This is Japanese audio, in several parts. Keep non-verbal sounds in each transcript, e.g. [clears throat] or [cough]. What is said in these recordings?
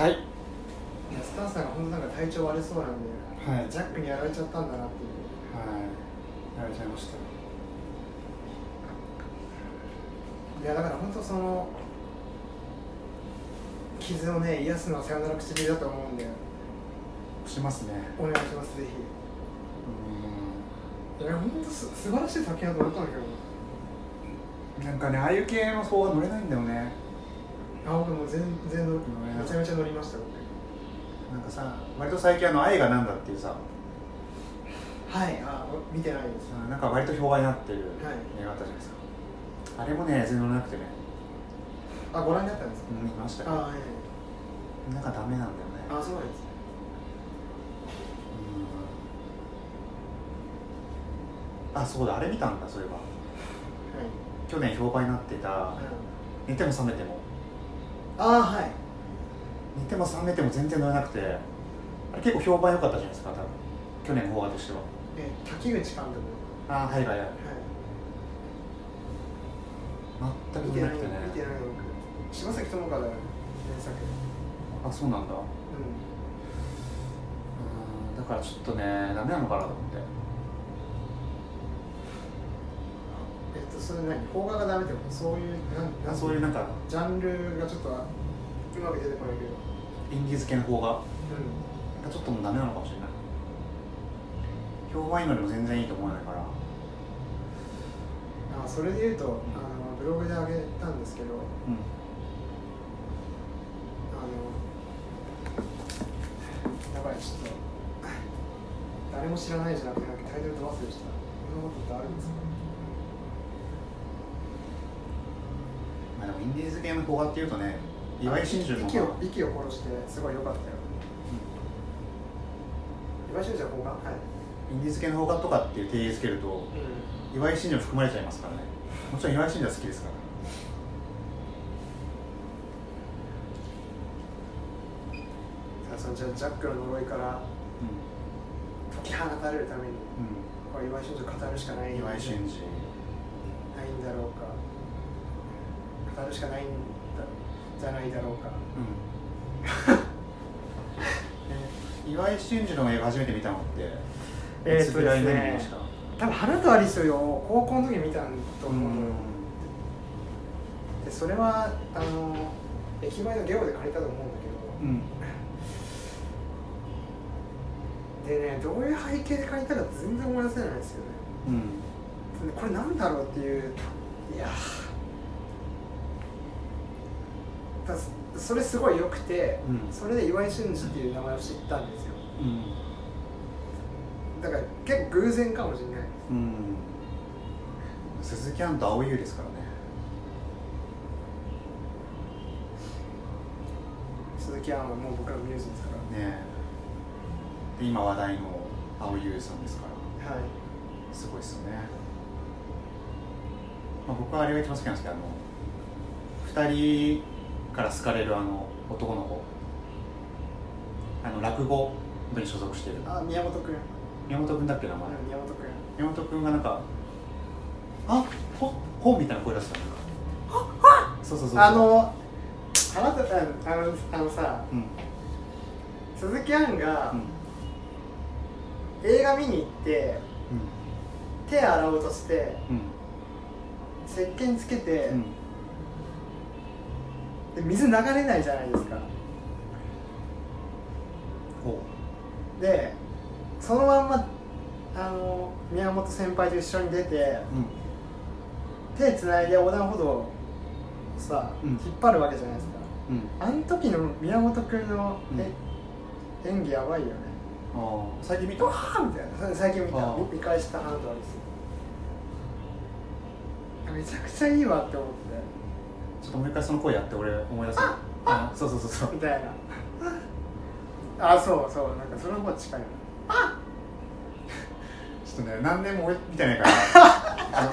はい。いやスターさんが本当なんか体調悪そうなんで、はい。ジャックにやられちゃったんだなっていう。はい。やられちゃいました。いやだから本当その傷をね癒すのはさよなら唇だと思うんで。しますね。お願いしますぜうひいや本当す素晴らしい作品だと思ったんだけど。んなんかねああいう系の方は乗れないんだよねあ僕も全然乗る乗れないめちゃめちゃ乗りました僕なんかさ割と最近あの「愛がなんだ」っていうさ。はいあ見てないです。なんか割と評判になってるはい。映画あったじゃないですか、あれもね全然乗れなくてね。あご覧になったんですか？うん見ましたよ。あはい。なんかダメなんだよね。あそうなんですね。うん。あそうだあれ見たんだそういえば。はい。去年評判になってたうん「寝ても覚めてもああはい」寝ても覚めても全然乗れなくて。あれ結構評判良かったじゃないですか多分。去年の方がとしては。え滝口監督。ああはいはいはい。は全い見てないくてね。見てない僕。柴崎友和原作。あそうなんだ。ううんだからちょっとねダメなのかなと思ってんえっとそれ何？邦画がダメってこと？そういうなんなんそういうなんかジャンルがちょっとうまく出てこないけど。インディーズ系の方がうなんかちょっともうダメなのかもしれない。評判いいのでも全然いいと思わないから。んあそれで言うとあのブログで上げたんですけど。うん。あのやばいちょっと誰も知らないじゃなくてタイトルと忘れした。そんなことってあるんですかまあでもインディーズ系の邦画っていうとね岩井真珠の息を息を殺してすごい良かったよ。岩井真珠は邦画はい。インディーズ系の邦画とかっていう定義づけると岩井真珠含まれちゃいますからね。もちろん岩井真珠は好きですから。さあそのじゃあジャックの呪いから解き放たれるためにうん、これ岩井真珠を語るしかないうん、岩井真珠ないんだろうか語るしかないんだじゃないだろうか。うん。[laughs] 岩井真珠の映画初めて見たのってえーっとですね多分花とアリスを高校の時に見たんと思うのよ、でそれはあの駅前のゲオで借りたと思うんだけうん。どでねどういう背景で借りたか全然思い出せないんですよね。うん。でこれなんだろうっていういやーだそれすごい良くて、うん。それで岩井俊二っていう名前を知ったんですよ。うん。だから結構偶然かもしれない。うん。鈴木杏と蒼井優ですからね。鈴木杏はもう僕らのミューズですから。ね今話題の蒼井優さんですから。はい。すごいですよね、まあ、僕はあれが一番好きなんですけどあの2人から好かれるあの男の子。あの落語部に所属している。あ宮本君宮本君だっけ名前。宮本君宮本君がなんか「あほ本」みたいな声出したの。そうそうそうそう。あのあなたあのあのさうん。鈴木杏がうん。映画見に行って手洗おうとしてうん。石鹸つけて、うんで水流れないじゃないですか。ほでそのまんまあの宮本先輩と一緒に出てううん。手つないで横断歩道をさ、うん。引っ張るわけじゃないですか。うん。あの時の宮本君の、うん。え演技やばいよね。最近見た？わーみたいな。最近見た。見見返したハンドアリスめちゃくちゃいいわって思ってちょっともう一回その声やって俺思い出すあそうそうそうそう。みたいな。[laughs] あそうそうなんかその方が近いなちょっとね何年も見てないからあの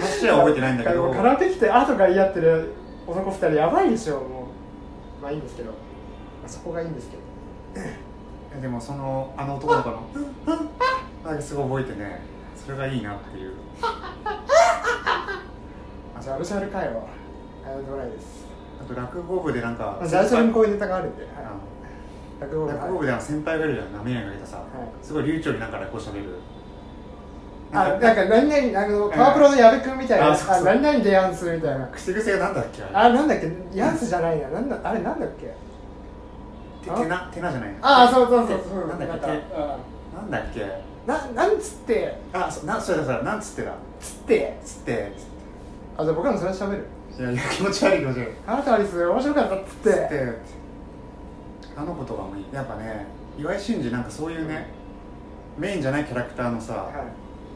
話は覚えてないんだけど。カラオケ来てあとか言い合ってる男二人やばいでしょもう。まあいいんですけど、まあ、そこがいいんですけど。でもそのあの男の子の。なんかすごい覚えてね。それがいいなっていう。[laughs] あじゃあアルシャル会話あのドライです。あと落語部でなんか最初にこういうネタがあるんで、はい。あ落語部。の落語部で先輩がいるじゃんなめやがけたさ、はい。すごい流暢になんか落語しゃべる。あなんか何々あのパワープロの矢部君みたいな、あそうそう。あ何々でやんすみたいな。口癖がなんだっけあなんだっけヤンスじゃないななんだあれなんだっけ？ててなてなじゃないああそうそうそう。そうなんだっけなんだっけ？ななんつって？あそなそれだそれなんつってだ。つって？つって。あじゃあ僕らもそれ喋るいやいや気持ち悪い気持ち悪い。あなたアリス面白かったっつって。つってあの子とかもいい。やっぱね岩井俊二なんかそういうねメインじゃないキャラクターのさ、はい。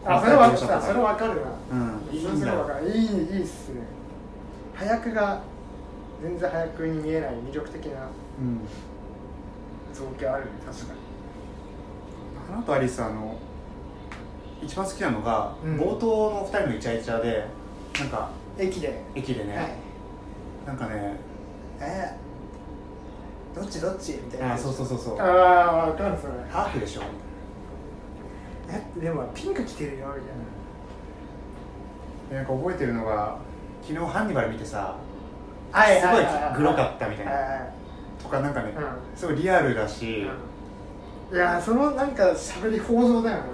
あそれはそれわかるな。うん。いいいいいいっすね。早くが全然早くに見えない魅力的なうん造形あるね確かに。あのとアリスあの一番好きなのが、うん。冒頭の二人のイチャイチャでなんか駅で。駅でね、はい。なんかねえー、どっち？どっち？みたいな。あそうそうそうそう。ああわかるそれ。ハーフでしょ？えでもピンク着てるよみたいでなんか覚えてるのが昨日ハンニバル見てさなはいすごいグロかったみたいな。とかなんかね、うすごいリアルだし、いやそのなんか喋り放送だよね、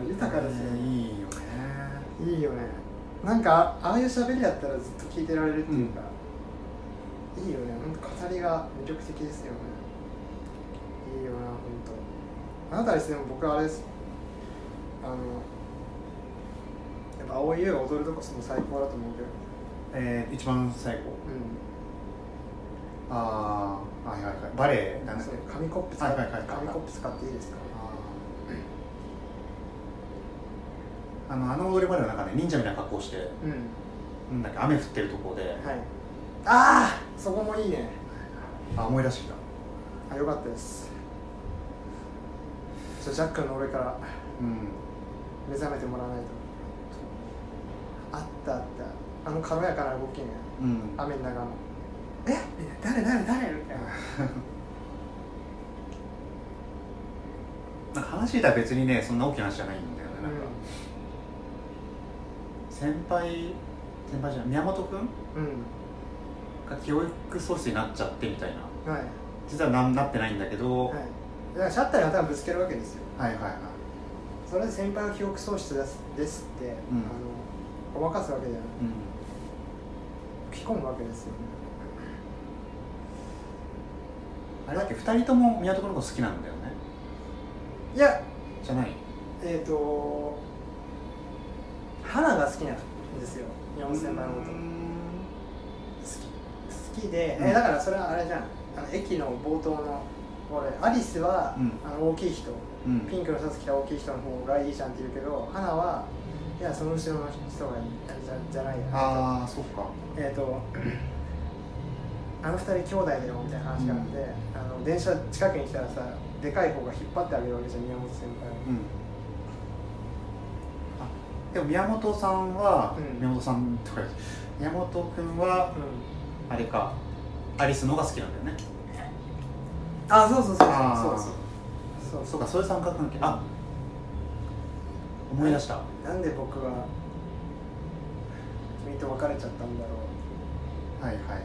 うん。豊かですよ、ね。いいよね。いいよねなんかああいう喋りだったらずっと聞いてられるっていうか、いいよね。ほんと語りが魅力的ですよね。いいよな本当。あなたですね僕あれです。あのやっぱ青い優が踊るとこその最高だと思うけどえー、一番最後うああはいはいはい。バレエなんんだっけそう紙コップ使って、はいはいはい。紙コップ使っていいですか？あのあの踊り場ではなんかね忍者みたいな格好してうん。なんだっけ雨降ってるところで、はい。ああそこもいいね。あ思い出してきた。あよかったです。じゃあジャックの俺からうん。目覚めてもらわないと。あったあった。あの軽やかな動きね。うん。雨の中のえ？誰誰誰？みたいな。[laughs] 話したら別にねそんな大きな話じゃないんだよねなんか、先輩先輩じゃない宮本君？うん、が教育ソースになっちゃってみたいな。うん、はい。実はななってないんだけど、はい。だからシャッターに頭ぶつけるわけですよ。はい、はいはい。それで先輩は記憶喪失ですですって、うん。あのごまかすわけじゃないうん。吹き込むわけですよね。あれだっけ2人とも宮本君のこと好きなんだよね？いや。じゃない？えっ、ー、と花が好きなんですよ。宮本先輩のこと。好き。好きで、うん。えだからそれはあれじゃん。あの駅の冒頭の俺アリスは、うん。あの大きい人。うん。ピンクのシャツ着た大きい人の方がいいじゃんって言うけど花はいやその後ろの人がいいじゃじゃないや。ああそっか。えっ、とあの二人兄弟だよみたいな話があって、あの電車近くに来たらさでかい子が引っ張ってあげるわけじゃん宮本先輩を。うん。あでも宮本さんは、うん。宮本さんとか宮本君はうん。あれかアリスの方が好きなんだよね。あそうそうそうそう。そうそうそう。そうかそういう三角関係。あ思い出した。なんで僕は君と別れちゃったんだろう。はいはいはいはい。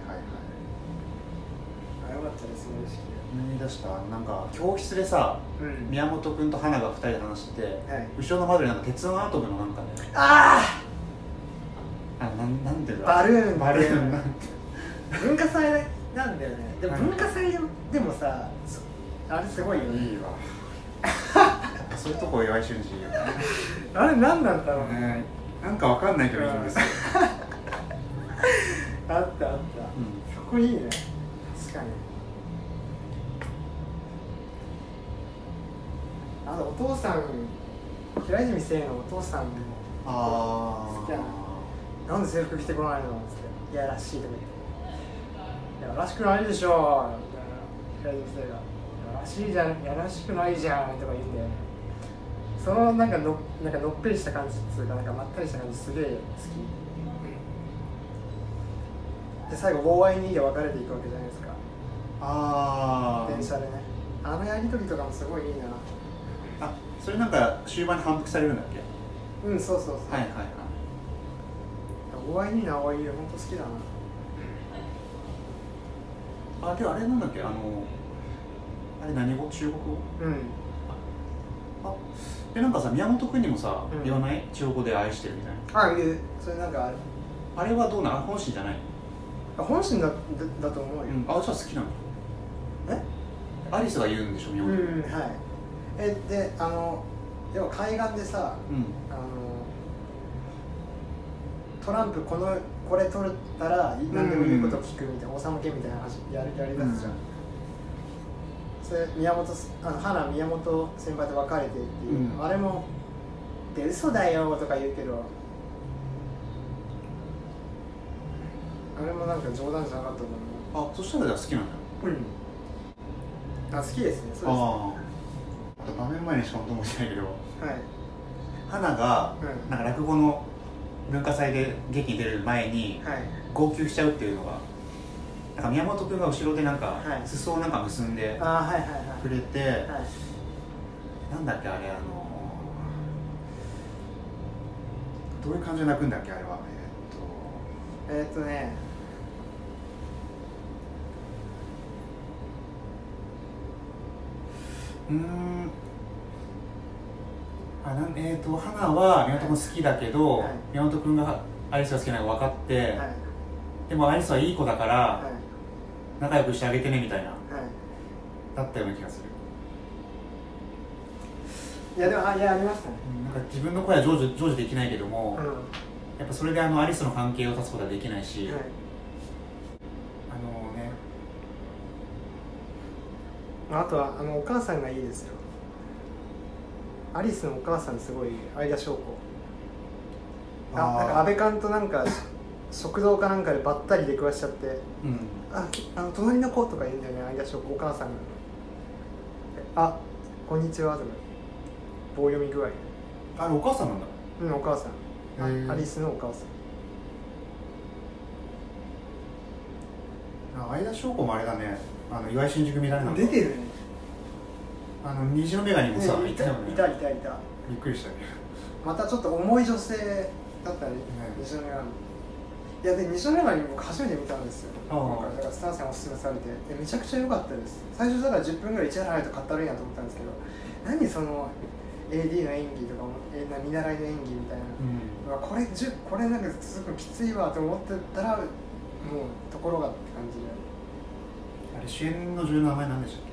あよかったですね思い出した。なんか教室でさうん。宮本君と花が2人で話してて、はい。後ろの窓になんか鉄のアトムのなんかね。ああなんなんていうんだバルーン。バルーン。なんてあ文化祭なんだよね。でもはい。文化祭でもさそあれすごいよね。いいわ。そういうとこ岩井俊二。よ [laughs] ねあれ何なんだろうね。ね。なんかわかんないけどいいんですよ、[laughs] あったあった。うん。そこいいね。確かにあとお父さん平泉聖のお父さんもあ好きやあなんで制服着てこないの?」って「いやらしい」とか言って「いやらしくないでしょ」みたいな。平泉聖が「やらしいじゃんやらしくないじゃん」とか言ってそのなんかのなんかのっぺりした感じっつうかなんかまったりした感じすげえ好きで最後 OI2 で別れていくわけじゃないですか。あ電車でね。あのやりとりとかもすごいいいな。あそれなんか終盤に反復されるんだっけ？うんそうそうそう、はいはいはい。OI2 の OI 本当好きだな。あであれなんだっけ？あのあれ何語？中国語？うん。あでなんかさ宮本君にもさ、うん。言わない？中国語で愛してるみたいな。あいうそれなんかある。あれはどうなの？本心じゃない？あ本心だだだと思うよ、うん。あじゃあ好きなの？え？アリスが言うんでしょ宮う本君んはいえであの要は海岸でさうん。あのトランプこのこれ取ったら何でも言うこと聞くみたいな、王様権みたいな話やるやりだすじゃん、うん。それ宮本あの花宮本先輩と別れてっていう、うん。あれもで嘘だよとか言うけどあれもなんか冗談じゃなかったと思あそしたらじゃあ好きなんだ。ううん。あ好きですね。そうですあああと場面前にしか思ってないけどはい。花がうん。なんか落語の文化祭で劇に出る前にはい。号泣しちゃうっていうのがなんか宮本君が後ろでなんかはい。裾をなんか結んであはいはいはい。くれて、はい。なんだっけあれあのどういう感じで泣くんだっけあれは？ええーっと。ねーっとうーん。あなんえー、と花は宮本君好きだけど、はい。宮本君がアリスが好きなのが分かって、はい。でもアリスはいい子だからはい。仲良くしてあげてねみたいなはい。だったような気がする。いやでもあいやありましたね。なんか自分の声は成就成就できないけども、うん。やっぱそれであのアリスの関係を断つことはできないし、はいあのねあとはあのお母さんがいいですよ。アリスのお母さんすごい相田翔子。あなんか安倍監となんか食堂かなんかでばったり出くわしちゃってうん「あきあの隣の子」とか言うんだよね相田翔子お母さんが「あこんにちは」とか棒読み具合。あれお母さんなんだ。うんお母さん。アリスのお母さん。あ相田翔子もあれだねあの岩井新宿見られなか出てるね。あの虹の女神もさ、ねいたよね。いたいたいた。びっくりしたねまたちょっと重い女性だったねね。西野女神。いやで西野女神僕初めて見たんですよ。ああ。なんかだからスタンさんおすすめされて。でめちゃくちゃ良かったです。最初だから10分ぐらい市原隼人買ったらいいなと思ったんですけど何その AD の演技とかもえな見習いの演技みたいな、うん。これこれなんかすごいきついわと思ってたらもうところがって感じであれ主演の女優の名前なんでしたっ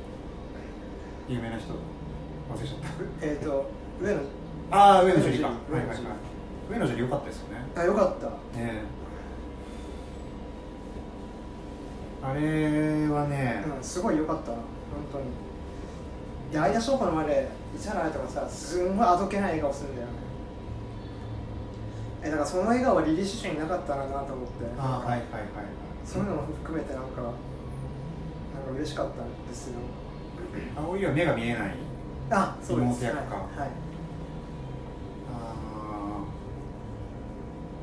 け？有名な人。忘れちゃっえっ、と上野たああ上野樹里か。はいはいはい。上野樹里良かったですよね。あよかった。ねえ。あれはね、うん、すごい良かった。な本当に。で相田翔子の前で市原隼人がさすんごいあどけない笑顔するんだよね。えだからその笑顔はリリー・シュシュになかったらなと思って。ああはいはいはいそういうのも含めてなんかなんか嬉しかったんですよ。葵は目が見えない？あそうです。妹役か。はい、はいあ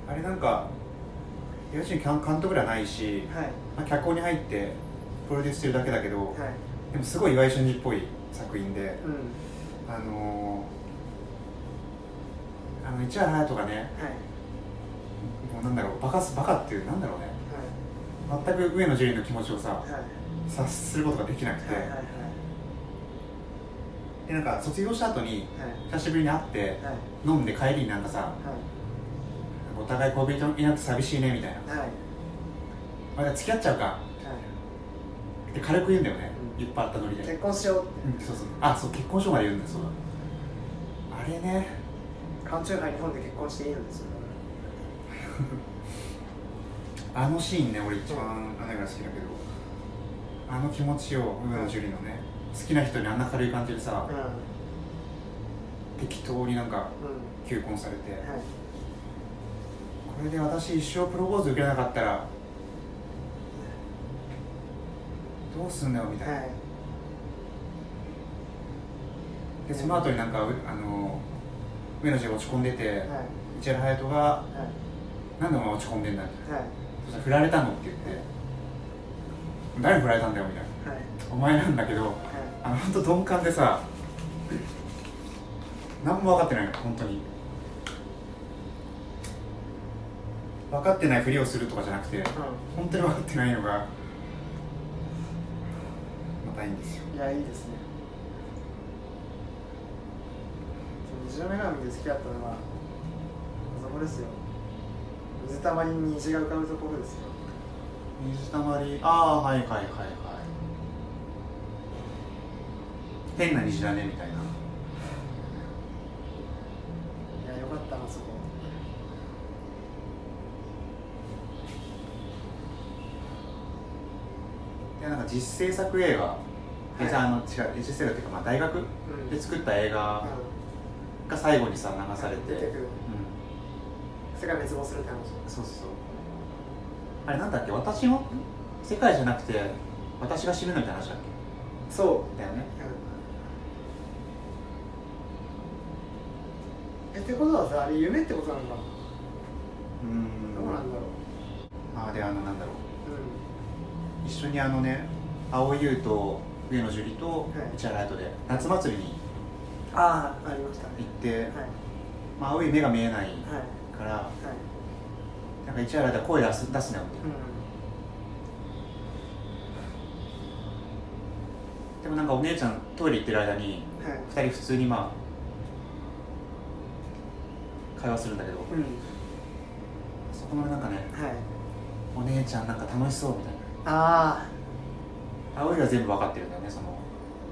ー。あれなんか岩井監監督ではないし、はい。まあ、脚本に入ってプロデュースしてるだけだけど、はい。でもすごい岩井俊二っぽい作品でうん。あのー、あの市原隼人がねはい。もうなんだろうバカすバカっていうなんだろうね。全く上野樹里の気持ちをさ察することができなくて、はいはいはい。でなんか卒業した後にはい。久しぶりに会ってはい。飲んで帰りになんかさお互い恋人になって寂しいねみたいな。はい。はいまだ付き合っちゃうか。はい。って軽く言うんだよね、うん。いっぱいあったノリで。結婚しようって。うんそうそう。あそう結婚書まで言うんだそうだ。あれね。缶チューハイ日本で結婚していいのですよ。[laughs] あのシーンね俺一番あれが好きだけどあの気持ちを上野樹里のね好きな人にあんな軽い感じでさう適当になんか求婚されてはい。これで私一生プロポーズ受けなかったらどうすんだよみたいな、はい。でその後になんかうあの上野樹里が落ち込んでて、はい。市原隼人がはい「なんでお前落ち込んでんだ」ってはい。そしたら振られたのって言って「誰に振られたんだよ」みたいな。はい「お前なんだけどはい。あの本当鈍感でさ何も分かってないの本当に。分かってないふりをするとかじゃなくて本当に分かってないのがたいんですよ。いやいいですね。虹の女神で好きだったのはそこですよ。水たまりに虹が浮かぶところですよ水たまり。ああはいはいはいはい。変な虹だねみたいな。いやよかったなそこ。いやなんか実制作映画、い。でさあの違う。実制作っていうか、まあ、大学うん。で作った映画うが最後にさ流されて、う世界滅亡するって話。ん、そうそうそうあれなんだっけ？私の世界じゃなくて私が死ぬのみたいな話だっそう。けだよね。えってことはさあれ夢ってことなのか？なうん。どうなんだろあであのなんだろう。う一緒にあのね蒼井優と上野樹里とはい。市原隼人で夏祭りにんああありましたね。行って、はい。まあ、蒼井目が見えないはい。からはいなんか市原隼人は声出す出すなよみたいな、うでもなんかお姉ちゃんトイレ行ってる間にんはい。2人普通にまあ会話するんだけどうん。そこのなんかねはい。お姉ちゃんなんか楽しそうみたいあな葵は全部分かってるんだよねその。あ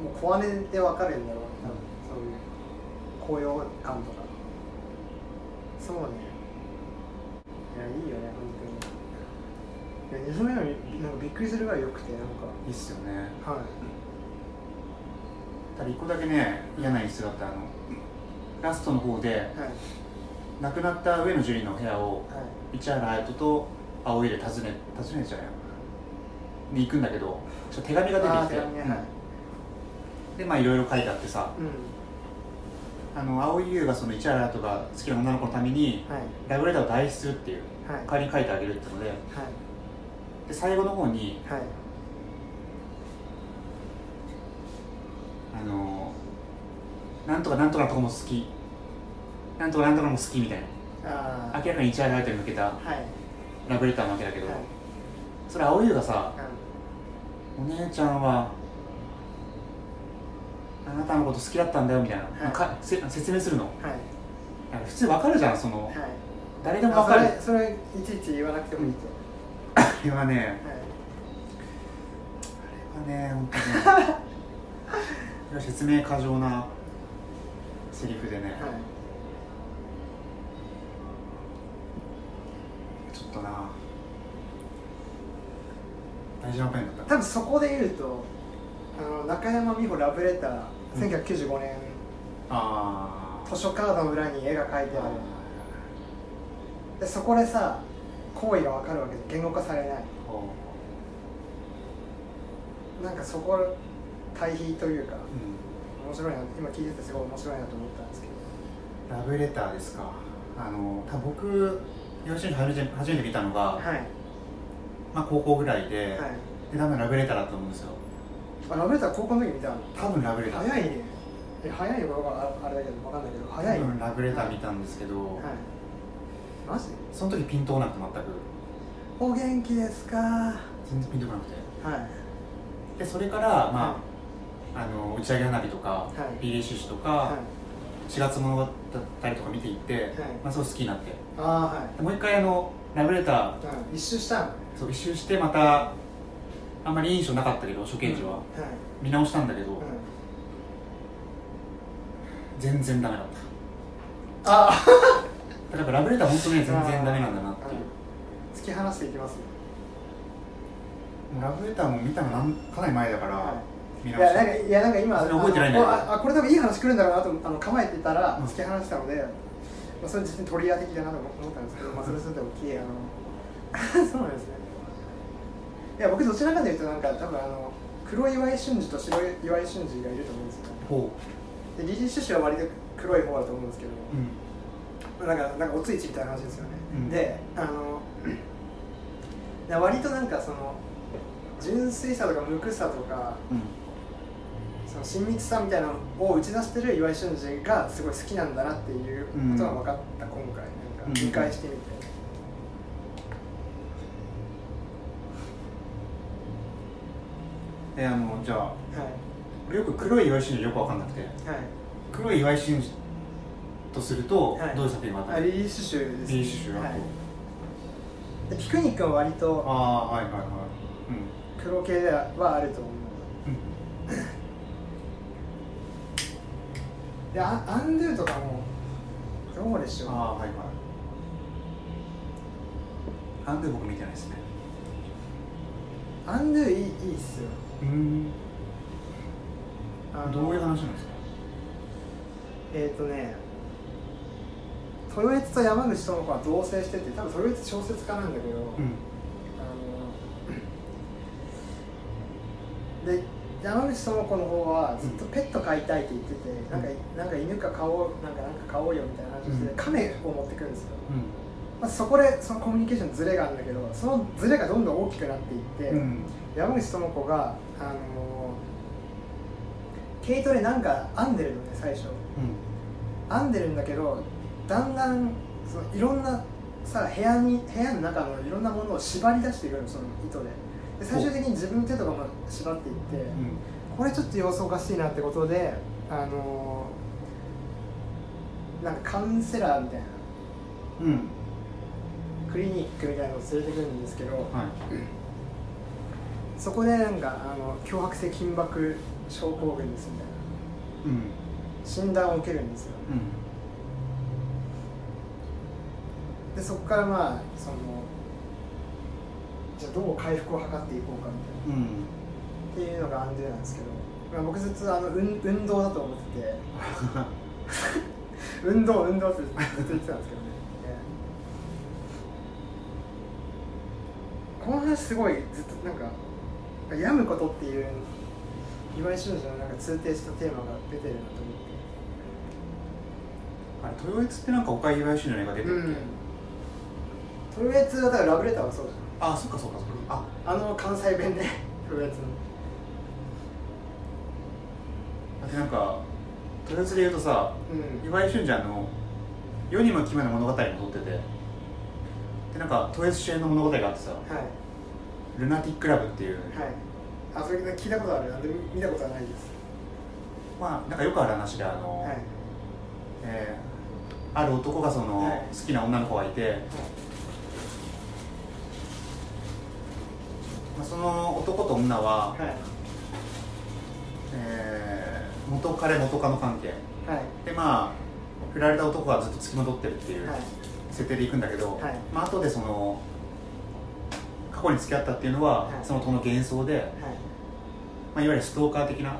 もう小姉で分かるんだろう多分。そういう高揚感とか。そうねいやいいよね本当に。いや虹のようになんかびっくりするぐらい良くてなんか。いいっすよね。はい。ただ一個だけね嫌な演出だったあの。ラストの方ではい。亡くなった上野樹里の部屋をはい。市原隼人と青井で訪ね訪ねじゃないに行くんだけどちょっと手紙が出てきて、ねはい。でまあいろいろ書いてあってさ。うん。あの青井優がその市原隼人が好きな女の子のためにはい。ラブレターを代筆するっていう。はい代わりに書いてあげるってのではい。で最後の方にはい。あのなんとかなんとかのとこも好き。なんとかなんとかも好きみたいな。明らかに市原隼人に向けたはい。ラブレターなわけだけど、はい。それ青井優がさうお姉ちゃんはあなたのこと好きだったんだよみたいな、はい。説明するの。んはい。普通わかるじゃんそのはい誰でもわかるあそれそれいちいち言わなくてもいいと、あれはねはい。あれはね本当説明過剰なセリフでね、はい。ちょっとな。大事なペンだった。多分そこで言うとあの中山美穂ラブレターうん。1995年、あ図書カードの裏に絵が描いてある。あでそこでさ行為が分かるわけで言語化されない。こなんかそこ対比というかう、うん面白いな今聞いててすごい面白いなと思ったんですけど。ラブレターですか。あの多分僕幼稚園初めて初めて見たのが、はい。まあ、高校ぐらいで,、はい。で多分ラブレターだと思うんですよ。あラブレター高校の時見たの？多分ラブレター。早いね。え早いのかああれだけど分かんないけど早い。ね多分ラブレター見たんですけど、はいマジその時ピンとこなくて全く。お元気ですか？は全然ピンとこなくて。い。でそれからまあ、あの打ち上げ花火とか、はい。ビリー・シュシュとか、はい。4月物語とか見ていって、い。まあ、すごい好きになって。ああはい。でもう一回あのラブレターうん一周したの？そう一周してまたあんまり印象なかったけど初見時は、はい。見直したんだけど、うん。全然ダメだっあただからラブレター本当ね全然ダメなんだなっていう。突き放していきますラブレターも見たのなんかなり前だから、は見直したいやなんかいやなんか今覚えてないんだけどあこれ多分いい話来るんだろうなとあの構えてたらうん。突き放したので、まあ、それ実にトリガー的だなと思ったんですけど、まあ、それそれで大きいあの [laughs] そうなんですね。いや僕どちらかというとなんか多分あの黒岩井俊二と白岩井俊二がいると思うんですよ。ほでリリー・シュシュは割と黒い方だと思うんですけど、う、うん、なんかなんかおついちみたいな話ですよね、うん。であの [clears throat] で割となんかその純粋さとか無垢さとかうん。その親密さみたいなのを打ち出してる岩井俊二がすごい好きなんだなっていうことが分かった今回。なんか見返してみて、えあのじゃあはい。俺よく黒い岩井真司よく分かんなくて。はい。黒い岩井真司とすると、はい。どういう作品があったの？あリリー・シュシュですリーシュあと、はい。でピクニックは割とああはいはいはい。黒系ではあると思う。うん、[laughs] でアアンドゥとかもどうでしょう。ああはいはい。アンドゥ僕見てないですね。アンドゥいいいいっすよ。うん。どういう話なんですか？えっ、ー、とね豊悦と山口智子は同棲してて多分豊悦小説家なんだけど、うん。あので山口智子の方はずっとペット飼いたいって言ってて、なんかなんか犬か飼おうなんかなんか飼おうよみたいな話をして、うん。亀を持ってくるんですよ、うん。まあ、そこでそのコミュニケーションのズレがあるんだけどそのズレがどんどん大きくなっていって、うん。山口智子があの毛糸でなんか編んでるのね最初。編んでるんだけどだんだんそのいろんなさ部屋に部屋の中のいろんなものを縛り出していくのその糸で。で最終的に自分の手とかも縛っていって、うん。これちょっと様子おかしいなってことであのなんかカウンセラーみたいなうん。クリニックみたいなのを連れてくるんですけどはい。そこでなんかあの強迫性筋膜症候群ですみたいな。うん。診断を受けるんですよ。うんでそこからまあそのじゃあどう回復を図っていこうかみたいな。うんっていうのがアンドゥなんですけど、まあ、僕ずっとあの運運動だと思ってて。[laughs] 運動運動ってずっと言ってたんですけどね、ええこの話すごいずっとなんか病むことっていう岩井俊二のなんか通底したテーマが出てるなとあれ豊悦ってなんか岡井岩井俊の映画出て思ってるっけ、うんとりあえずだからラブレターはそうじあそっかそっかそっか。あゃんあの関西弁ね。とりあえずの。だってなんか豊悦で言うとさうん。岩井俊二あの世にも奇妙な物語も撮ってて。でなんか豊悦主演の物語があってさはい「ルナティック・ラブ」っていう、はい。あそれ聞いたことある。なんで見たことはないです。まあなんかよくある話であの、はい。えーある男がその、はい。好きな女の子がいて、まあ、その男と女は、はい。えー元彼元カノ関係。はい。でまあ振られた男がずっと付きまとってるっていうはい。設定でいくんだけど、はい。まあ後でその過去に付き合ったっていうのは、はい。その子の幻想で、はい。まあ、いわゆるストーカー的な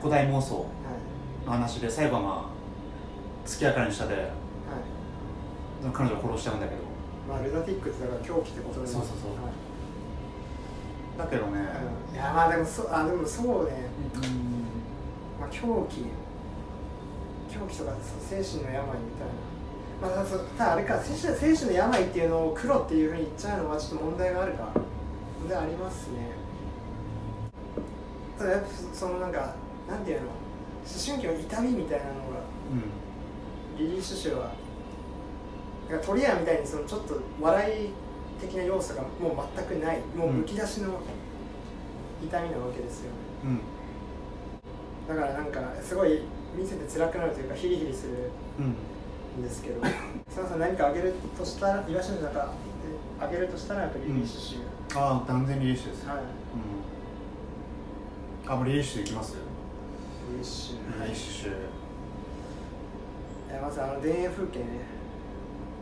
古代妄想はい。の話で最後はまあ月明かりの下ではい。彼女を殺しちゃうんだけど。まあルナティックってだから狂気ってことですそうそうそう。はいだけどね、うん。いやまあでもそうあでもそうね。うん。まあ狂気。狂気とか精神の病みたいな。まあそうただあれか精神精神の病っていうのを黒っていうふうに言っちゃうのはちょっと問題があるか。問題ありますね。ただやっぱそそのなんかなんていうの？思春期の痛みみたいなのがリリー・シュシュは。なんかトリアみたいにそのちょっと笑い的な要素がもう全くないもうむき出しの痛みなわけですよ。ねうん。うんだからなんかすごい見せて辛くなるというかヒリヒリするうんんですけど佐野さん。何かあげるとしたら岩下の中であげるとしたらやっぱりリリー・シュシュ、ああ断然リリースです、はい。うん、あもうリリースいきます？リリー・シュシュ、リリースえまずあの田園風景ね。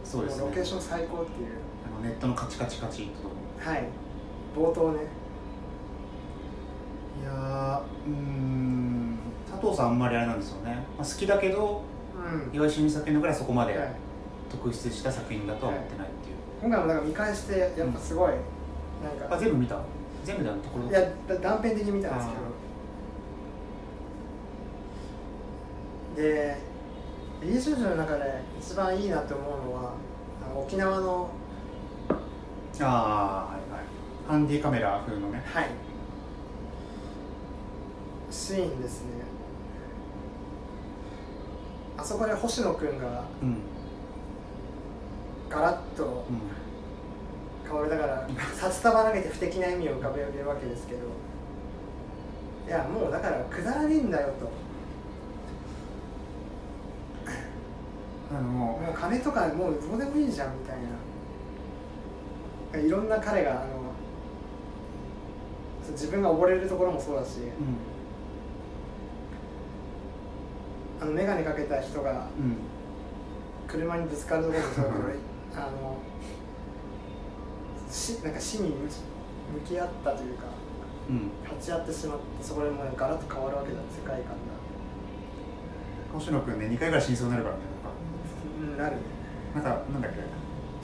そうですね。もロケーション最高っていうあのネットのカチカチカチとはい。冒頭ね。いやーうーん。佐藤さんあんまりあれなんですよね、まあ、好きだけどうん。岩井俊二作品のぐらいそこまではい。特筆した作品だとは思ってないっていう、今回もなんか見返してやっぱすごい、なんか。あ全部見た？全部だところ？いやだ断片的に見たんですけど。でリー・シュジュの中で一番いいなって思うのはあの沖縄のああはいはい。ハンディカメラ風のね。はい。シーンですね。あそこで星野くんがうん。ガラッとうん。変わるだから札束投げて不敵な笑みを浮かべるわけですけど。いやもうだからくだらねえんだよと。あのもう金とかもうどうでもいいじゃんみたいないろんな彼があの自分が溺れるところもそうだしうん。あの眼鏡かけた人がうん。車にぶつかるところもそうだけど [laughs] あのしなんか死に向き合ったというかうん。立ち会ってしまってそこでもうガラッと変わるわけだ世界観が。星野くんね2回ぐらい死にそうになるからねうんなるね。なんかなんかなんだっけ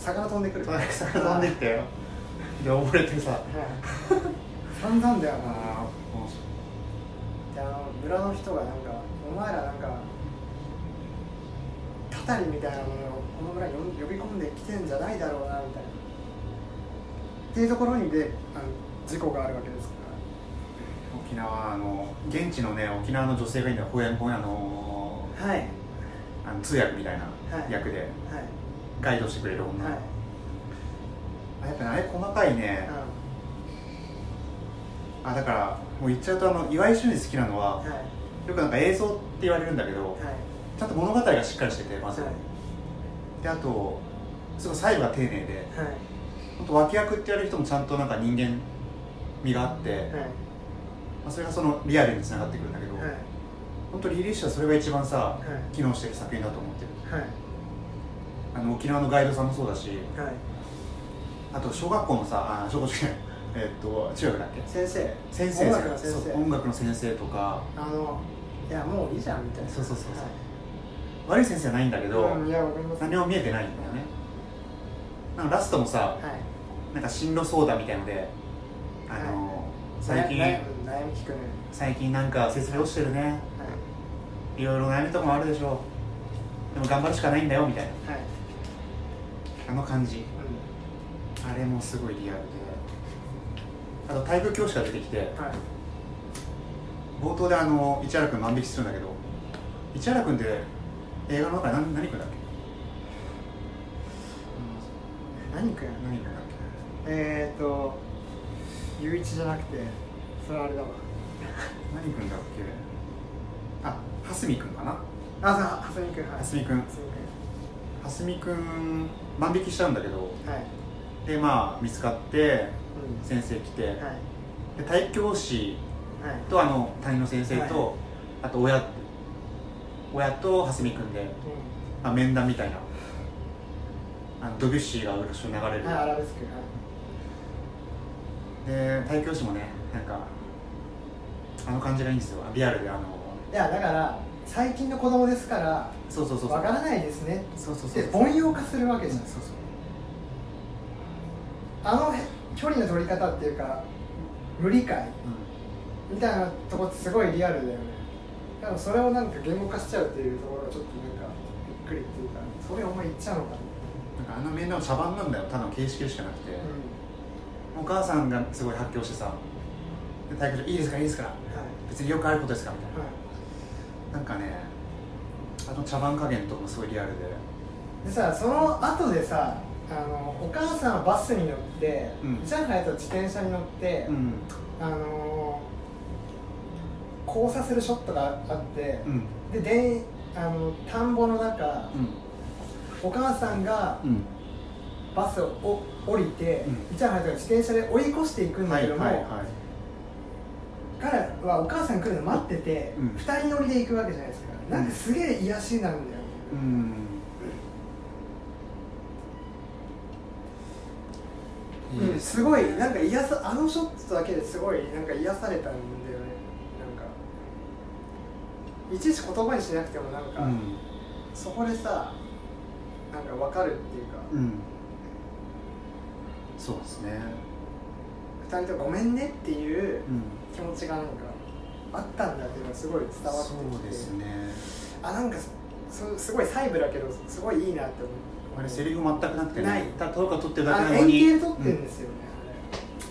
魚飛んでくる。隣から魚飛んできてで溺れてさ。はい。散々だよな。であの村の人がなんかお前らなんかたたりみたいなものをこの村に呼び込んできてんじゃないだろうなみたいな。っていうところにであの事故があるわけですか沖縄あの現地のね沖縄の女性がいいんだよ。翻訳あのらはい。あの通訳みたいなはい。役で。はいガイドしてくれる女、はい。あやっぱねあれ細かいね。あだからもう言っちゃうとあの岩井俊二好きなのはうんはい。よくなんか映像って言われるんだけどはい。ちゃんと物語がしっかりしててまず、はい。であとすごい細部が丁寧ではい。本当脇役って言われる人もちゃんとなんか人間味があって、はい。まあ、それがそのリアルにつながってくるんだけど、はい。本当リリースはそれが一番さはい。機能してる作品だと思ってる。はいあの沖縄のガイドさんもそうだしはい。あと小学校のさあ小学校えっと中学だっけ？先生。先生音楽の先生。そう音楽の先生とか。あのいやもういいじゃんみたいな。そうそうそうそう。はい。悪い先生じゃないんだけど、うん、いやわかります。何も見えてないんだよね。なんかラストもさはい。なんか進路相談みたいのであの、最近悩み聞くね。最近なんか成績落ちてるね。はい。ろいろ悩みとかもあるでしょでも頑張るしかないんだよみたいな。はいあの感じ。うあれもすごいリアルで。あと体育教師が出てきてんはい。冒頭であの市原君万引きするんだけど市原君って映画の中で何何君だっけ？何くん何君だっえーと雄一じゃなくてそれあれだわ。け何君だっけ？あ蓮見君かな？あそうはすみくんはい蓮見君。蓮見君万引きしちゃうんだけどはい。でまあ見つかってう先生来てんはい。で体育教師はい。とあの担任の先生と、はいあと親親と蓮見君で、うまあ、面談みたいなあのドビュッシーが後ろに流れる、んはいアラベスクはい。で体育教師もねなんかあの感じがいいんですよ。リアルであのいやだから最近の子供ですからそうそうそうわからないですね。そうそうそうで凡庸化するわけじゃん。そうそうあのへ距離の取り方っていうか無理解うみたいなとこってすごいリアルだよね。でもそれをなんか言語化しちゃうっていうところがちょっとなんかびっくりっていうかそれお前言っちゃうのかん、なんかあの面談は茶番なんだよ。ただの形式しかなくて、うお母さんがすごい発狂してさで体育いいですかいいですかんはい。別によくあることですかみたいはいななんかねあの茶番加減とかもすごいリアルで。でさその後でさあのお母さんはバスに乗って、うん。上海と自転車に乗って、うん。あの交差するショットがあってう、ん。でであの田んぼの中うん。お母さんがうん。バスをお降りて、うん。上海とか自転車で追い越していくんだはいけども、はいはい彼はお母さん来るの待ってて、うん。二人乗りで行くわけじゃないですか。なんかすげえ癒しなんだよ、うん。うん。ですすごいなんか癒さあのショットだけですごいなんか癒されたんだよね。なんか。いちいち言葉にしなくてもなんか、うん。そこでさなんか分かるっていうか、うん。そうですね。二人とごめんねっていううん気持ちがなんかあったんだっていうのがすごい伝わってきて。そうですね。あなんかすすごい細部だけどすごいいいなって思う。あれセリフ全くなくてね。ない。ただどうか撮ってるだあけなのに。円形で撮ってるんですよね、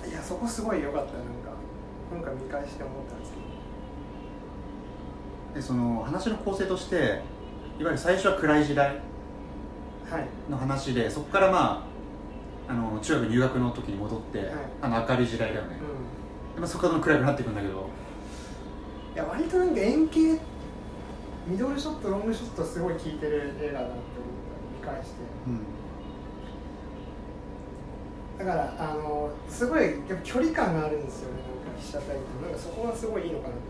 あれ。いやそこすごい良かったなんか。今回見返して思ったんですけうんでその話の構成としていわゆる最初は暗い時代どはい。の話でそこからまああの中学入学の時に戻って、はい。あの明るい時代だよね、うでまあ、そこから暗くなっていくんだけど。いや割となんか円形ミドルショットロングショットすごい効いてる映画だなって思った見返して。うんだからあのすごいやっぱ距離感があるんですよねなんか被写体ってなんかそこがすごいいいのかなって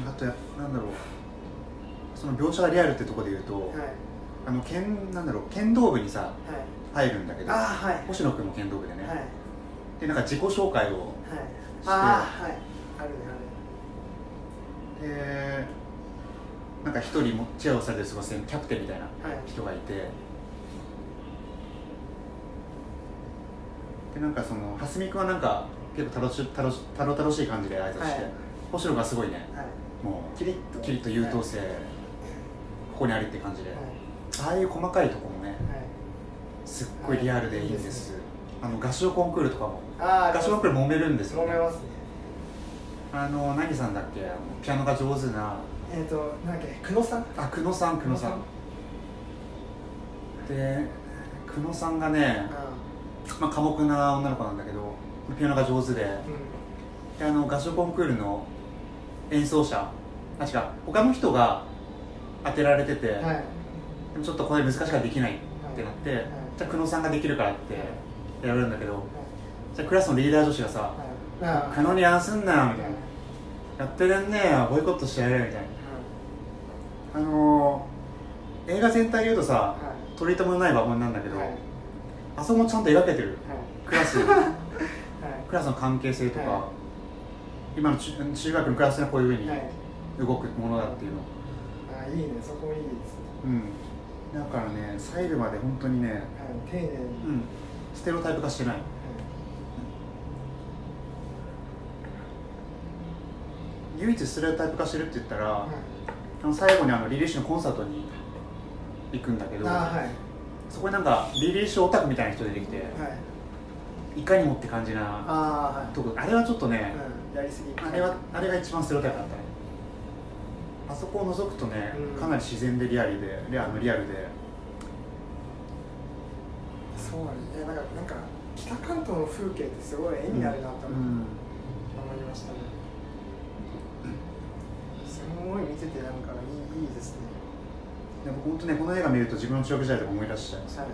う。んあとやなんだろう。その描写がリアルってところで言うと、いうはい。あの剣なんだろう剣道部にさはい入るんだけどはい。星野君も剣道部でね、はい。でなんか自己紹介をはい。ああはい。あるねでなんか一人もチェアをされて過ごすキャプテンみたいな人がいて。でなんかその蓮見君はなんか結構楽し楽したどたどしい感じで挨拶して、はい。星野がすごいね。はい。もキリッと。うキリッと優等生、ここにありって感じで、はい。ああいう細かいとこもねはいすっごいリアルでいいんです,、はいいいですねあの合唱コンクールとかも。合唱コンクール揉めるんですよ、揉めますね。あの何さんだっけ？あのピアノが上手な。えっ、となんだっけ？久野さん？あ久野さん久野さん。で久野さんがね、まあ、寡黙な女の子なんだけどピアノが上手で。うであの合唱コンクールの演奏者あ違う他の人が当てられてて、んはい。でもちょっとこれ難しくできないってなって、はいじゃあ久野さんができるからってやるんだけどじゃあクラスのリーダー女子がさはいあ「久野にあんすんなよ」みたいな「やってらんねえよボイコットしてやれ」みたいな。あのー映画全体で言うとさはい取り留めのない場面なんだけど、はい。あそこもちゃんと描けてる。はい。クラス [laughs] はい。クラスの関係性とか、は今の中中学のクラスがこういうふうにはい。動くものだっていうの、あいいね。そこいいですね。うんだからね細部まで本当にね、はい丁寧に、うん、ステレオタイプ化してない。唯一ステレオタイプ化してるって言ったら、はい。あの最後にあのリリー・シュのコンサートに行くんだけどあはい。そこになんかリリー・シュオタクみたいな人出てきてはい。いかにもって感じなああはい。とこあれはちょっとね、うん、やりすぎ。あれはあれが一番ステレオタイプだったね。あそこを除くとね、うん。かなり自然でリアルでリアルリアルでそうねなんかなんか北関東の風景ってすごい絵になるなと思いましたね、すごい見ててなんかいいいいですねでも本当ねこの映画見ると自分の中学時代とか思い出しちゃいますはい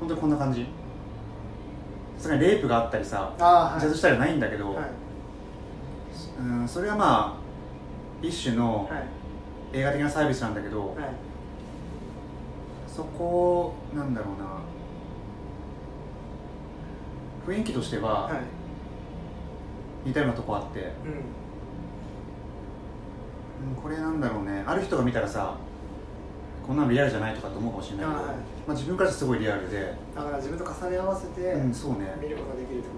本当にこんな感じそれにレイプがあったりさあはいジャズしたりはないんだけど、はいうんそれはまあ一種の映画的なサービスなんだけど、はいそこなんだろうな雰囲気としてははい。似たようなとこあって、うん。うんこれなんだろうね。ある人が見たらさこんなのリアルじゃないとかって思うかもしれないけど、あはい。まあ、自分からすごいリアルで、あだから自分と重ね合わせてうん、そうね。見ることができるってこ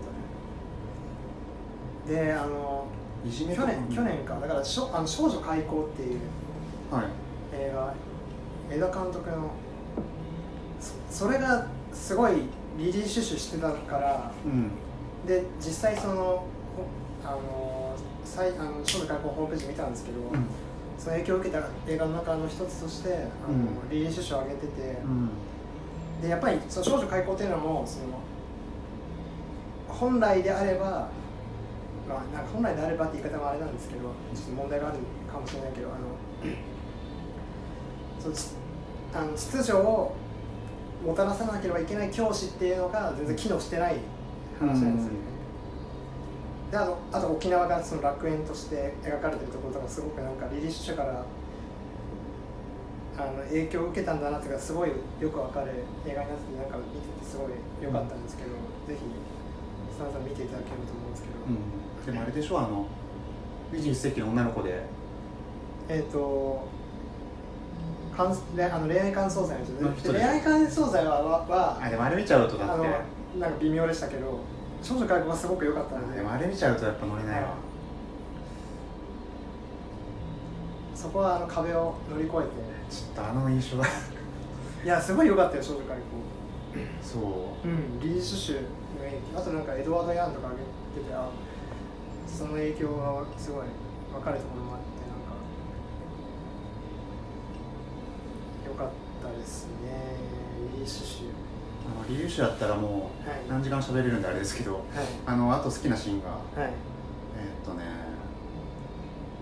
とね。であのいじめ去年去年か。だからしょあの少女開口っていうはい。映画江田監督のそそれがすごいリリー・シュシュしてたからうん。で実際そのほあの最あの少女開口ホームページ見たんですけど、うん。その影響を受けた映画の中の一つとしてあの、うん。リリー・シュシュを挙げてて、うん。でやっぱりその少女開口っていうのもその本来であれば、まあ、なんか本来であればって言い方もあれなんですけどちょっと問題があるかもしれないけどあのその秩序をもたらさなければいけない教師っていうのが全然機能してない話なんですよね。であとあと沖縄がその楽園として描かれてるところとかすごくなんかリリッシュからあの影響を受けたんだなっていうかすごいよくわかる映画になっててなんか見ててすごい良かったんですけど、ぜひスタンさん見ていただければと思うんですけど、うん。でもあれでしょあの21世紀の女の子で。えっ、と感れあの恋愛感想祭の人でで恋愛感想祭はははあでもあれ見ちゃうとだって。なんか微妙でしたけど少女開口がすごく良かったので。でもあれ見ちゃうとやっぱ乗れないわ。そこはあの壁を乗り越ちょっとあの印象がえていやすごい良かったよ少女開口そう。うん、リー・シュシュの影響。あとなんかエドワード・ヤンとか挙げててあその影響がすごい分かるところもあってなんか良かったですね。リー・シュあのリリーシュだったらもうはい。何時間喋れるんであれですけどはい。あのあと好きなシーンがはい。えーっとね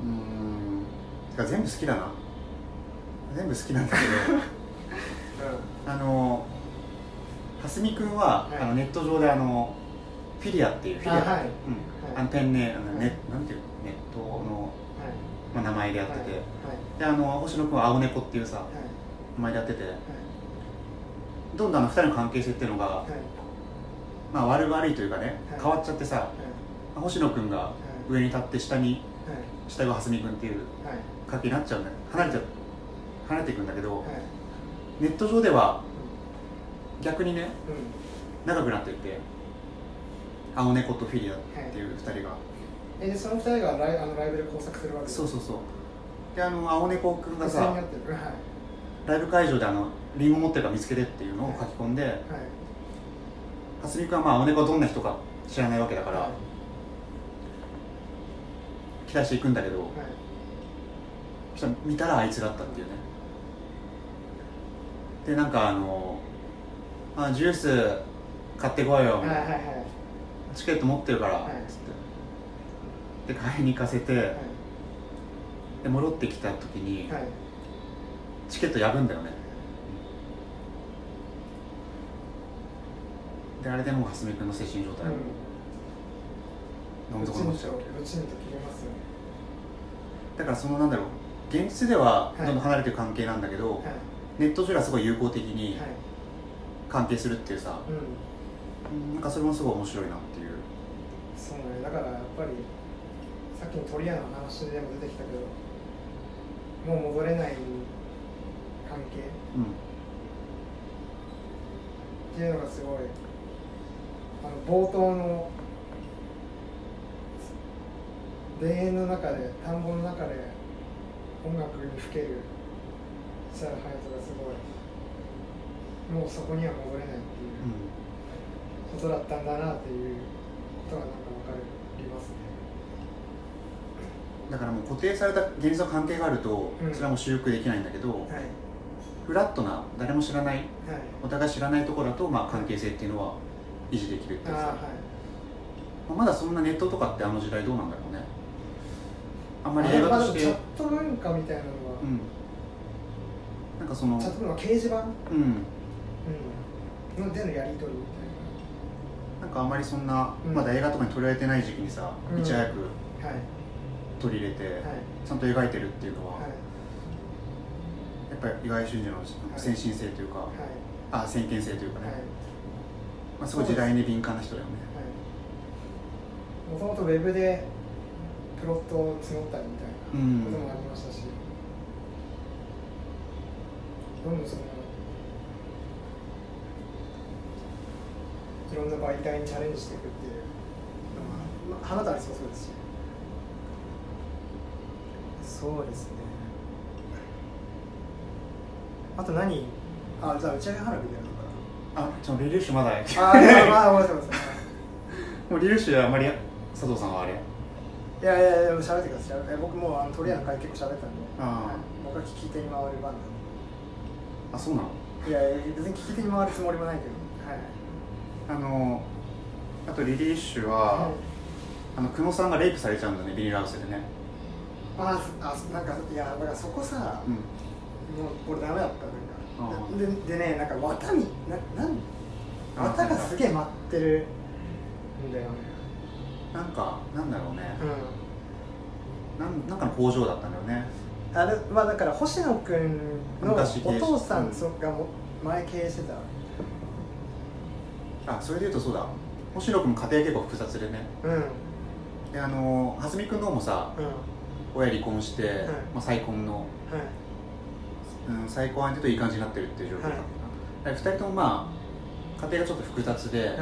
うーんてか全部好きだな。全部好きなんだけど [laughs] あの蓮見君は、はい。あのネット上であのフィリアっていうフィリア、あはい。うん。のペンネあのはい。ネなんていうの？ネットの、はい。まあ、名前でやってて、はい。であの星野君は青猫っていうさはい。名前でやってて。はい。どんどんあの2人の関係性っていうのが、はい。まあ、悪悪いというかね、はい。変わっちゃってさ星野君が上に立って下に下が蓮見君っていう関係になっちゃうんだよ。離れちゃう。離れていくんだけど、はい。ネット上では逆にねうん。長くなっていって青猫とフィリアっていう2人が、えでその二人がライあのライブで工作するわけそうそうそう。であの青猫くんがさライブ会場であのリンゴ持ってるから見つけてっていうのを書き込んではい。蓮見君はまあ青猫がどんな人か知らないわけだから、はい。期待していくんだけどはい。そしたら見たらあいつだったっていうね。でなんかあのあジュース買ってこいよ、はいはいはい。チケット持ってるから、はい。つって。で買いに行かせて、はい。で戻ってきた時に、はいチケットやるんだよね。であれでもう蓮見君の精神状態。もどん底に落ちちゃうわけ。だからそのなんだろう現実でははい。どんどん離れてる関係なんだけど、はい。ネット上ではすごい友好的にはい。関係するっていうさ、うん。うんなんかそれもすごい面白いなっていう。そうね。だからやっぱりさっきのトリアの話でも出てきたけどもう戻れない関係。うん。っていうのがすごい。あの冒頭の田園の中で田んぼの中で音楽にふける設楽隼人がすごい。もうそこには戻れないっていうことだったんだなっていうことがなんか分かりますね。だからもう固定された現実の関係があると、うん。それはもう修復できないんだけど、はいフラットな誰も知らないはい。お互い知らないところだと、まあ、関係性っていうのは維持できるっていうさまあまだそんなネットとかってあの時代どうなんだろうね。あんまり映画としてチャット文化みたいなのは、うん。なんかそのチャット文化掲示板、うん。うん、のでのやり取りみな。んかあんまりそんな、うん。まだ映画とかに取り上げてない時期にさ、うん。いち早く取り入れて、はい。ちゃんと描いてるっていうのは、はい。やっぱり意外俊二の先進性というか、はい。あ先見性というかね、はい。まあ、すごい時代に敏感な人だよね。もともとウェブでプロットを募ったりみたいなうん。こともありましたし、どんどんそのいろんな媒体にチャレンジしていくっていうのが、まあ、花田ありそうそうですし。そうですねあと何？あじゃあ打ち上げ花火でやるのかあちょリリュッシュまだなあいやまあごめんなさいごめんなさいもうリリュッシュはあまり佐藤さんはあれいやいやいや喋ってください。え僕もうあのトリアの会結構喋ったんで、あ僕は聞き手に回る番なんあそうなの？でいやいや別に聞き手に回るつもりもないけど。はい。あのあとリリッシュは、はい。あの久野さんがレイプされちゃうんだねビニールハウスでね。ああなんかいやだからそこさ、うんもうこれダメだったなんか。ででねなんか綿にななん綿がすげえ舞ってるんだよね。なんかなんだろうね。うなんなんかの工場だったんだよね。んあれまあだから星野くんのお父さうんがも前経営してた。あそれでいうとそうだ。星野君も家庭結構複雑でね。うん。うんであの蓮見君の方もさ親離婚して、まあ、再婚の、はいうん、再婚相手といい感じになってるっていう状況だはい。った2人ともまあ家庭がちょっと複雑で、はい。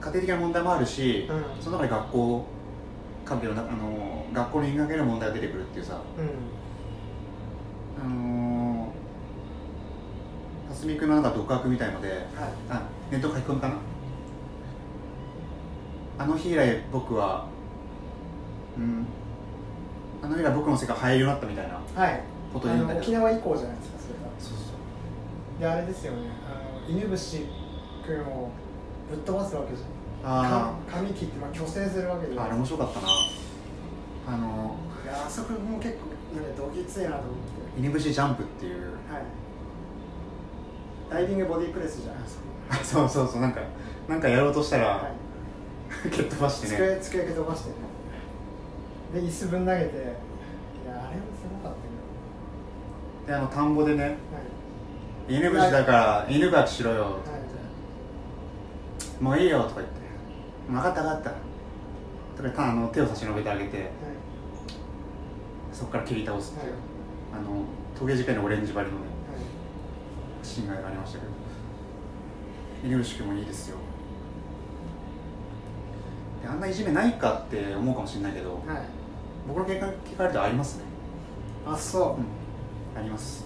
家庭的な問題もあるし、うん。その中で学校関係のなあの学校の因果関係の問題が出てくるっていうさ。うん。あのー、蓮見君のなんか独学みたいのではい。あネット書き込みかな？あの日以来僕はうんあの日以来僕の世界入るようになったみたいな。はいことんだけど沖縄以降じゃないですかそれがそうそう。であれですよね。あの犬伏君をぶっ飛ばすわけじゃん。髪切ってまあ虚勢するわけじゃんああれ面白かったな。あのいやあそこも結構なんかどぎついなと思って。犬伏ジャンプっていう。はい。ダイビングボディープレスじゃんあ [laughs] そうそうそう。なんかなんかやろうとしたら、はい。蹴っ飛ばしてね。机机蹴飛ばしてね。で椅子ぶん投げていやあれもすであの田んぼでねどはい。犬伏だから犬がしろよ。はい。もういいよとか言って。分かった分かった。とかたあの手を差し伸べてあげてそこから切り倒すっていう、あのトゲ仕掛けのオレンジ張りのねシーンがありましたけど。犬伏君もいいですよ。であんないじめないかって思うかもしれないけど僕の経験聞かれるとありますね。あそう、うんあります。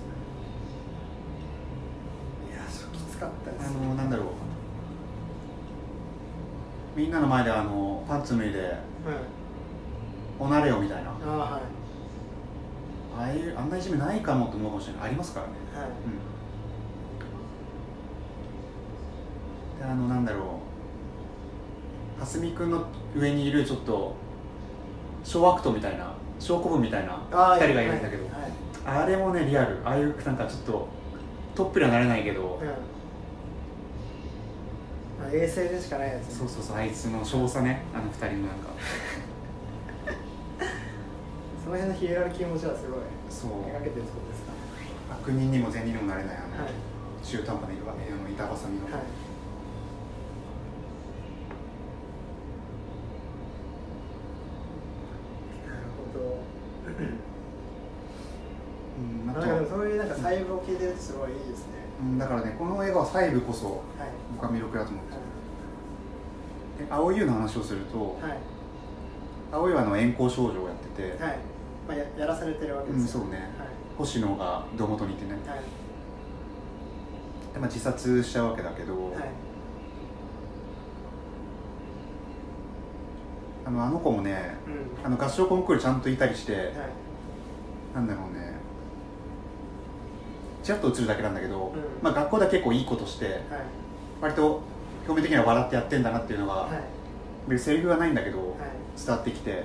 いやそれきつかったですあのなんだろう。みんなの前であのパンツ脱いではい。おなれよみたいな。ああはい。ああいうあんないじめないかもと思うかもしれない。ありますからね。はい。うん。であのなんだろう。蓮見君の上にいるちょっと小悪党みたいな小古文みたいなああ2人がいるんだけど、はい。はいあれもねリアル。ああいうなんかちょっとトップにはなれないけど、うん。まあ、衛星でしかないやつね。そうそうそう。あいつの少佐ね。あの2人のなんか。[laughs] その辺のヒエラルキー持ちはすごい。そう。描けてるですか。悪人にも善人にもなれないあの、はい。中途半端なあの板挟みの、はいなるほどうん、あとなんかでもそういうなんか細部を聞いてるとすごいいいですね。うんだからねこの映画は細部こそはい。僕は魅力だと思うんですよで青い優の話をするとはい。青いはあの遠行少女をやってて、はい、まあ、ややらされてるわけですよ、うんそうね。はい。星野が胴元にいてね。はい。で、まあ、自殺しちゃうわけだけど、はい。あのあの子もねうん。あの合唱コンクールちゃんといたりして、はい。なんだろうねちらっと映るだけなんだけど、うん。まあ、学校では結構いいことしてはい。割と表面的には笑ってやってんだなっていうのが、はい。セリフはないんだけど、はい。伝わってきてはい。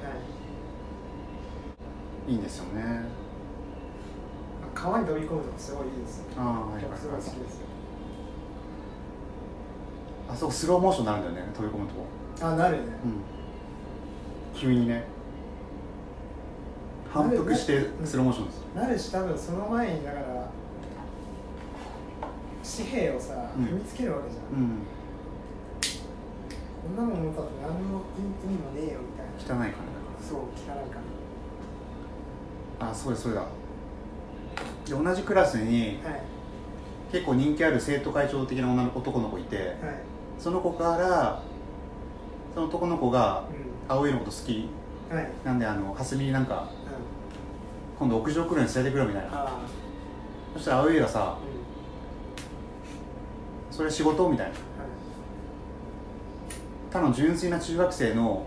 いいんですよね。川に飛び込むのがすごいいいです。よああはいすごい。好きはいですよ。あそこスローモーションになるんだよね飛び込むと。こあなるね。うん。急にね。反復してうんスローモーションです。なるし多分その前にだから紙幣をさうん。踏みつけるわけじゃん、うん。こんなもん持ったって何の意味もねえよみたいな。汚い金だかそう汚いから。あそうですそれだ。で同じクラスにはい。結構人気ある生徒会長的な女の男の子いてはい。その子からその男の子がう青いのこと好き。んはい。なんであの蓮見になんかうん。今度屋上来るのに連れてくるみたいな。あそしたら青いがさあうんそれ仕事みたいな。はいただの純粋な中学生の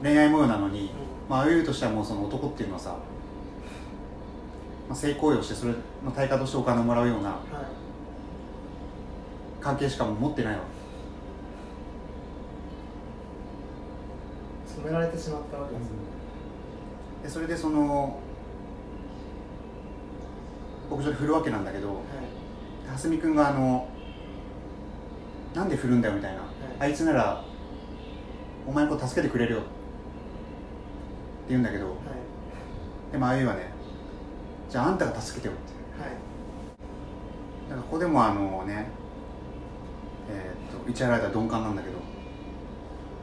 う恋愛模様なのに、ん。まあ、青いとしてはもうその男っていうのはさ、まあ、性行為をしてそれの対価としてお金をもらうようなはい。関係しかもう持ってないわ染められてしまったわけですね。でそれでその牧場で振るわけなんだけどはい。蓮見君があのなんで振るんだよみたいな、あいつならお前のこと助けてくれるよ。って言うんだけど。はい。でもあゆはねじゃああんたが助けてよってはい。だからここでもあのねえーっと市原られた鈍感なんだけど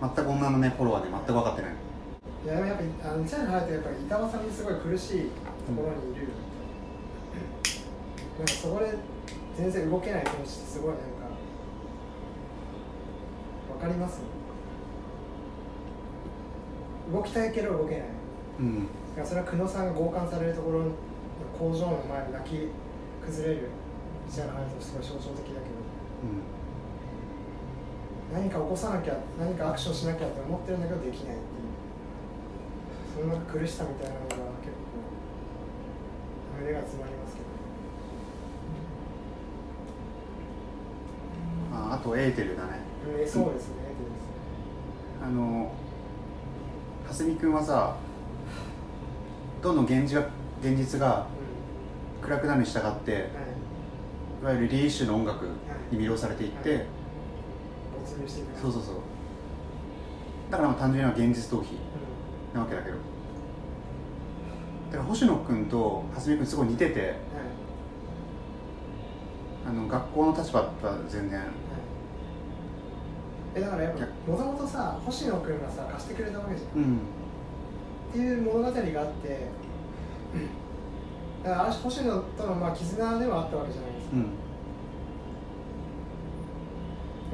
全く女のね頃はね全く分かってない。いやでもやっぱあの内原隼人やっぱり板挟みにすごい苦しいところにいる、なんかそこで全然動けない気持ちってすごいなんかわかります？動きたいけど動けない。うん。だからそれは久野さんが強姦されるところの工場の前に泣き崩れる市原隼人すごい象徴的だけど。うん。何か起こさなきゃ何かアクションしなきゃって思ってるんだけどできないっていう。そのなんか苦しさみたいなのが結構胸が詰まりますけど。まああとエーテルだねうんえそうですね。あの蓮見君はさどんどん現実が現実がう暗くなるに従ってい。いわゆるリーシュの音楽に魅了されていって、はい。没入していくそうそうそう。だからまあ単純には現実逃避うなわけだけど。だから星野君と蓮見君すごい似ててあの学校の立場とは全然えだからやっぱもともとさ星野君がさ貸してくれたわけじゃん。うん。っていう物語があってだからあ星野とのまあ絆ではあったわけじゃないですか。うん。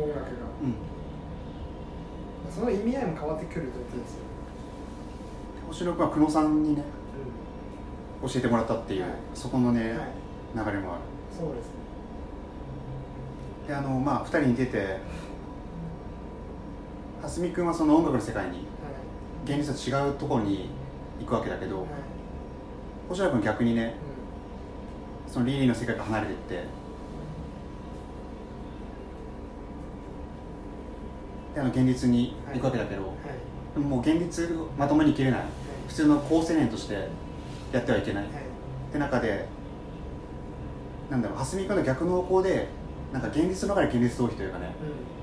音楽が。うん。その意味合いも変わってくるっていいですよ、星野君は久野さんにね教えてもらったっていう、はい。そこのね、はい。流れもある。そうですね。であのまあ2人に出て蓮見君はその音楽の世界に現実と違うところに行くわけだけど、はい星野君逆にねそのリリーの世界から離れていってであの現実に行くわけだけど、でももう現実まともに生きれない普通の高青年としてやってはいけない、はいって中でなんだろう蓮見君の逆の方向でなんか現実の中で現実逃避というかねうん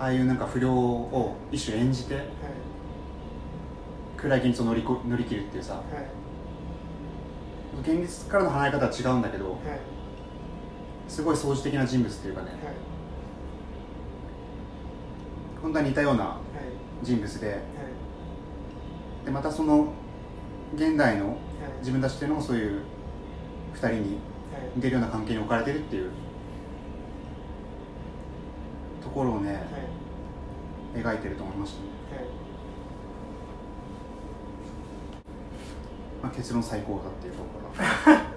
ああいうなんか不良を一種演じてはい。暗い現実を乗りこ乗り切るっていうさはい。現実からの離れ方は違うんだけどはい。すごい掃除的な人物っていうかねはい。本当は似たようなはい。人物ではい。でまたその現代のはい。自分たちっていうのもそういう2人にはい。似てるような関係に置かれてるっていうところをねはい描いてると思いましたね、はい。まあ、結論最高だっていうところ。が